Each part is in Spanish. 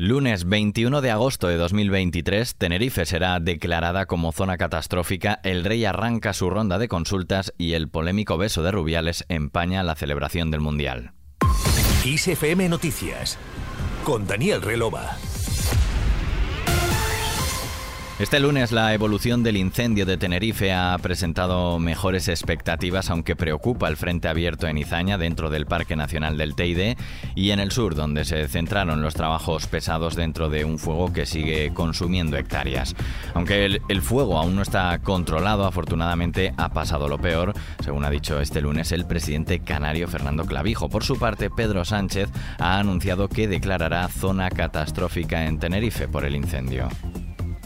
Lunes 21 de agosto de 2023, Tenerife será declarada como zona catastrófica, el rey arranca su ronda de consultas y el polémico beso de Rubiales empaña la celebración del Mundial. ISFM Noticias con Daniel Relova. Este lunes la evolución del incendio de Tenerife ha presentado mejores expectativas, aunque preocupa el frente abierto en Izaña, dentro del Parque Nacional del Teide, y en el sur, donde se centraron los trabajos pesados dentro de un fuego que sigue consumiendo hectáreas. Aunque el, el fuego aún no está controlado, afortunadamente ha pasado lo peor, según ha dicho este lunes el presidente canario Fernando Clavijo. Por su parte, Pedro Sánchez ha anunciado que declarará zona catastrófica en Tenerife por el incendio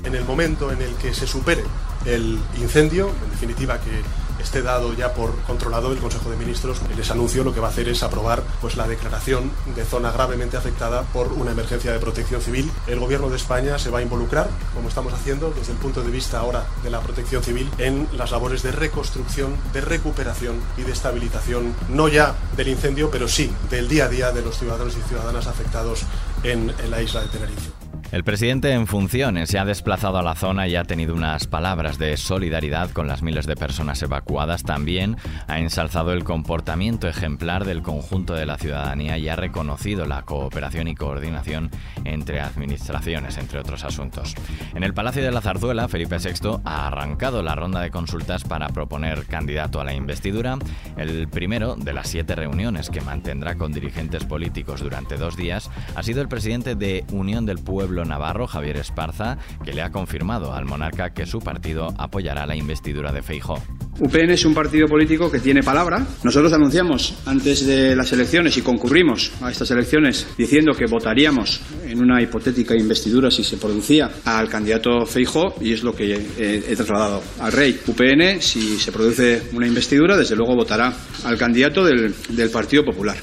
en el momento en el que se supere el incendio, en definitiva que esté dado ya por controlado el Consejo de Ministros, les anuncio lo que va a hacer es aprobar pues la declaración de zona gravemente afectada por una emergencia de protección civil. El Gobierno de España se va a involucrar, como estamos haciendo desde el punto de vista ahora de la protección civil, en las labores de reconstrucción, de recuperación y de estabilización, no ya del incendio, pero sí del día a día de los ciudadanos y ciudadanas afectados en, en la isla de Tenerife. El presidente en funciones se ha desplazado a la zona y ha tenido unas palabras de solidaridad con las miles de personas evacuadas. También ha ensalzado el comportamiento ejemplar del conjunto de la ciudadanía y ha reconocido la cooperación y coordinación entre administraciones, entre otros asuntos. En el Palacio de la Zarzuela, Felipe VI ha arrancado la ronda de consultas para proponer candidato a la investidura, el primero de las siete reuniones que mantendrá con dirigentes políticos durante dos días ha sido el presidente de Unión del Pueblo navarro, Javier Esparza, que le ha confirmado al monarca que su partido apoyará la investidura de Feijó. UPN es un partido político que tiene palabra. Nosotros anunciamos antes de las elecciones y concurrimos a estas elecciones diciendo que votaríamos en una hipotética investidura si se producía al candidato Feijó y es lo que he, he trasladado al rey. UPN, si se produce una investidura, desde luego votará al candidato del Partido Popular.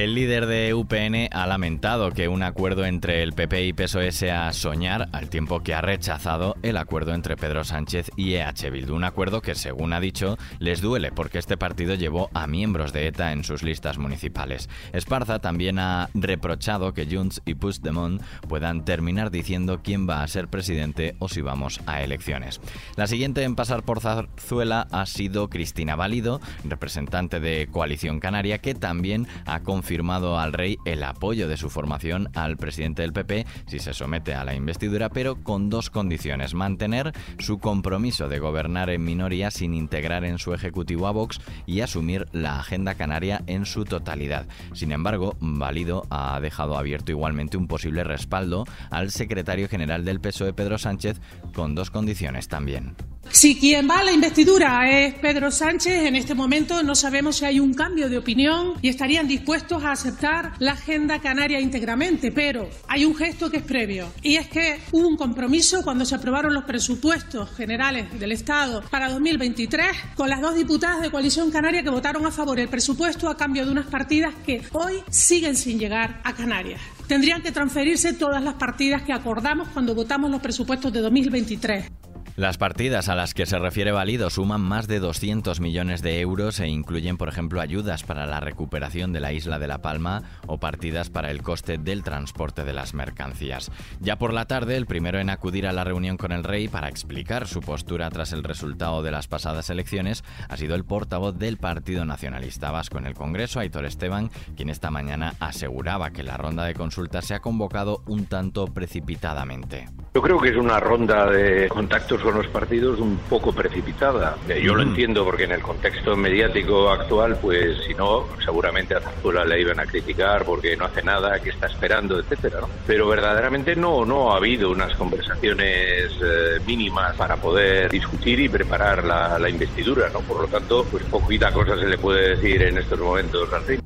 El líder de UPN ha lamentado que un acuerdo entre el PP y PSOE sea soñar, al tiempo que ha rechazado el acuerdo entre Pedro Sánchez y EH Bildu. Un acuerdo que, según ha dicho, les duele porque este partido llevó a miembros de ETA en sus listas municipales. Esparza también ha reprochado que Junts y Puigdemont puedan terminar diciendo quién va a ser presidente o si vamos a elecciones. La siguiente en pasar por Zarzuela ha sido Cristina Válido, representante de Coalición Canaria, que también ha confirmado al rey el apoyo de su formación al presidente del PP si se somete a la investidura, pero con dos condiciones. Mantener su compromiso de gobernar en minoría sin integrar en su ejecutivo a Vox y asumir la agenda canaria en su totalidad. Sin embargo, Válido ha dejado abierto igualmente un posible respaldo al secretario general del PSOE, Pedro Sánchez, con dos condiciones también. Si quien va a la investidura es Pedro Sánchez, en este momento no sabemos si hay un cambio de opinión y estarían dispuestos a aceptar la agenda canaria íntegramente, pero hay un gesto que es previo y es que hubo un compromiso cuando se aprobaron los presupuestos generales del Estado para 2023 con las dos diputadas de Coalición Canaria que votaron a favor del presupuesto a cambio de unas partidas que hoy siguen sin llegar a Canarias. Tendrían que transferirse todas las partidas que acordamos cuando votamos los presupuestos de 2023. Las partidas a las que se refiere Válido suman más de 200 millones de euros e incluyen, por ejemplo, ayudas para la recuperación de la isla de La Palma o partidas para el coste del transporte de las mercancías. Ya por la tarde, el primero en acudir a la reunión con el rey para explicar su postura tras el resultado de las pasadas elecciones ha sido el portavoz del Partido Nacionalista Vasco en el Congreso, Aitor Esteban, quien esta mañana aseguraba que la ronda de consultas se ha convocado un tanto precipitadamente. Yo creo que es una ronda de contactos con los partidos un poco precipitada. Eh, yo lo entiendo porque en el contexto mediático actual, pues si no, seguramente a Zarzuela le iban a criticar porque no hace nada, que está esperando, etcétera. ¿no? Pero verdaderamente no, no ha habido unas conversaciones eh, mínimas para poder discutir y preparar la, la investidura, ¿no? Por lo tanto, pues poquita cosa se le puede decir en estos momentos al.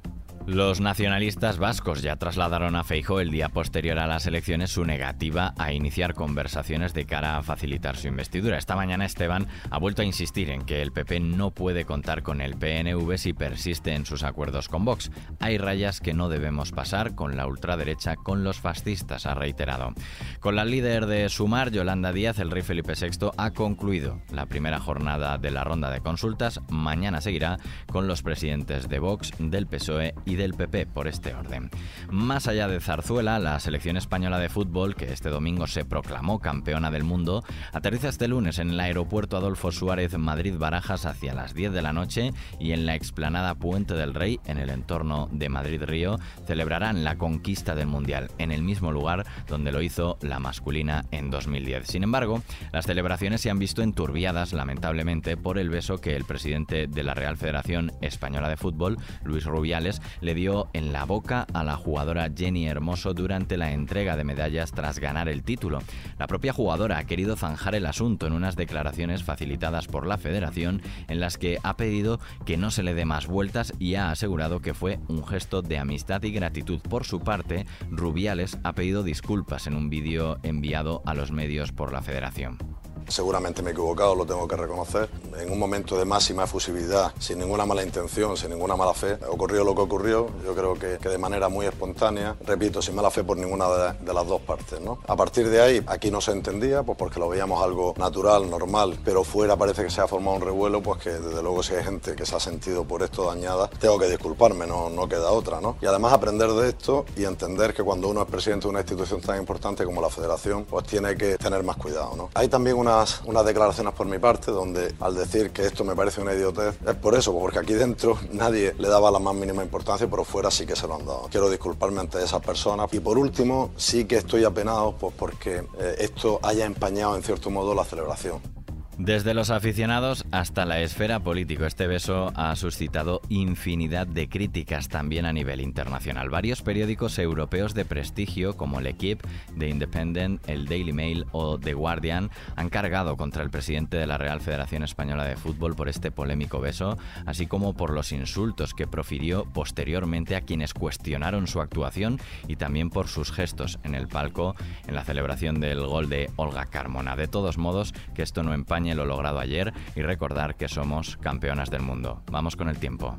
Los nacionalistas vascos ya trasladaron a Feijo el día posterior a las elecciones su negativa a iniciar conversaciones de cara a facilitar su investidura. Esta mañana Esteban ha vuelto a insistir en que el PP no puede contar con el PNV si persiste en sus acuerdos con Vox. Hay rayas que no debemos pasar con la ultraderecha, con los fascistas, ha reiterado. Con la líder de Sumar, Yolanda Díaz, el rey Felipe VI ha concluido la primera jornada de la ronda de consultas. Mañana seguirá con los presidentes de Vox, del PSOE y del PP, por este orden. Más allá de Zarzuela, la selección española de fútbol, que este domingo se proclamó campeona del mundo, aterriza este lunes en el aeropuerto Adolfo Suárez Madrid-Barajas hacia las 10 de la noche y en la explanada Puente del Rey, en el entorno de Madrid-Río, celebrarán la conquista del Mundial, en el mismo lugar donde lo hizo la masculina en 2010. Sin embargo, las celebraciones se han visto enturbiadas, lamentablemente, por el beso que el presidente de la Real Federación Española de Fútbol, Luis Rubiales, le dio en la boca a la jugadora Jenny Hermoso durante la entrega de medallas tras ganar el título. La propia jugadora ha querido zanjar el asunto en unas declaraciones facilitadas por la federación en las que ha pedido que no se le dé más vueltas y ha asegurado que fue un gesto de amistad y gratitud. Por su parte, Rubiales ha pedido disculpas en un vídeo enviado a los medios por la federación. Seguramente me he equivocado, lo tengo que reconocer. En un momento de máxima efusividad, sin ninguna mala intención, sin ninguna mala fe, ocurrió lo que ocurrió. Yo creo que, de manera muy espontánea, repito, sin mala fe por ninguna de, las dos partes. ¿no? A partir de ahí, aquí no se entendía, pues porque lo veíamos algo natural, normal, pero fuera parece que se ha formado un revuelo, pues que desde luego si hay gente que se ha sentido por esto dañada, tengo que disculparme, no, no queda otra. ¿no? Y además aprender de esto y entender que cuando uno es presidente de una institución tan importante como la Federación, pues tiene que tener más cuidado. ¿no? Hay también una unas, declaraciones por mi parte donde al decir que esto me parece una idiotez, es por eso, porque aquí dentro nadie le daba la más mínima importancia, pero fuera sí que se lo han dado. Quiero disculparme ante esas personas. Y por último, sí que estoy apenado pues, porque eh, esto haya empañado en cierto modo la celebración. Desde los aficionados hasta la esfera política, este beso ha suscitado infinidad de críticas también a nivel internacional. Varios periódicos europeos de prestigio como el Equipe, The Independent, el Daily Mail o The Guardian han cargado contra el presidente de la Real Federación Española de Fútbol por este polémico beso, así como por los insultos que profirió posteriormente a quienes cuestionaron su actuación y también por sus gestos en el palco en la celebración del gol de Olga Carmona. De todos modos, que esto no lo logrado ayer y recordar que somos campeonas del mundo. Vamos con el tiempo.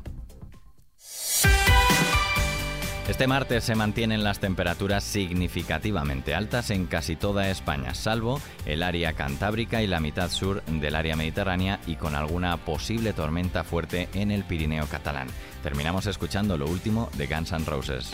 Este martes se mantienen las temperaturas significativamente altas en casi toda España, salvo el área cantábrica y la mitad sur del área mediterránea y con alguna posible tormenta fuerte en el Pirineo catalán. Terminamos escuchando lo último de Guns N' Roses.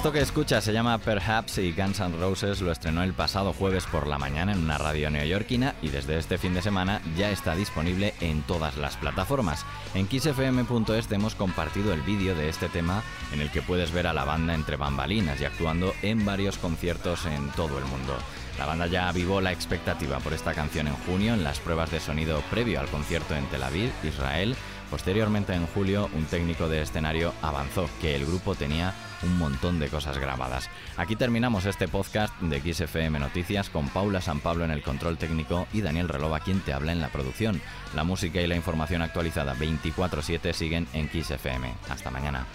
Esto que escucha se llama Perhaps y Guns N' Roses lo estrenó el pasado jueves por la mañana en una radio neoyorquina y desde este fin de semana ya está disponible en todas las plataformas. En kissfm.es hemos compartido el vídeo de este tema en el que puedes ver a la banda entre bambalinas y actuando en varios conciertos en todo el mundo. La banda ya avivó la expectativa por esta canción en junio en las pruebas de sonido previo al concierto en Tel Aviv, Israel. Posteriormente, en julio, un técnico de escenario avanzó que el grupo tenía un montón de cosas grabadas. Aquí terminamos este podcast de XFM Noticias con Paula San Pablo en el control técnico y Daniel Relova quien te habla en la producción. La música y la información actualizada 24/7 siguen en XFM. Hasta mañana.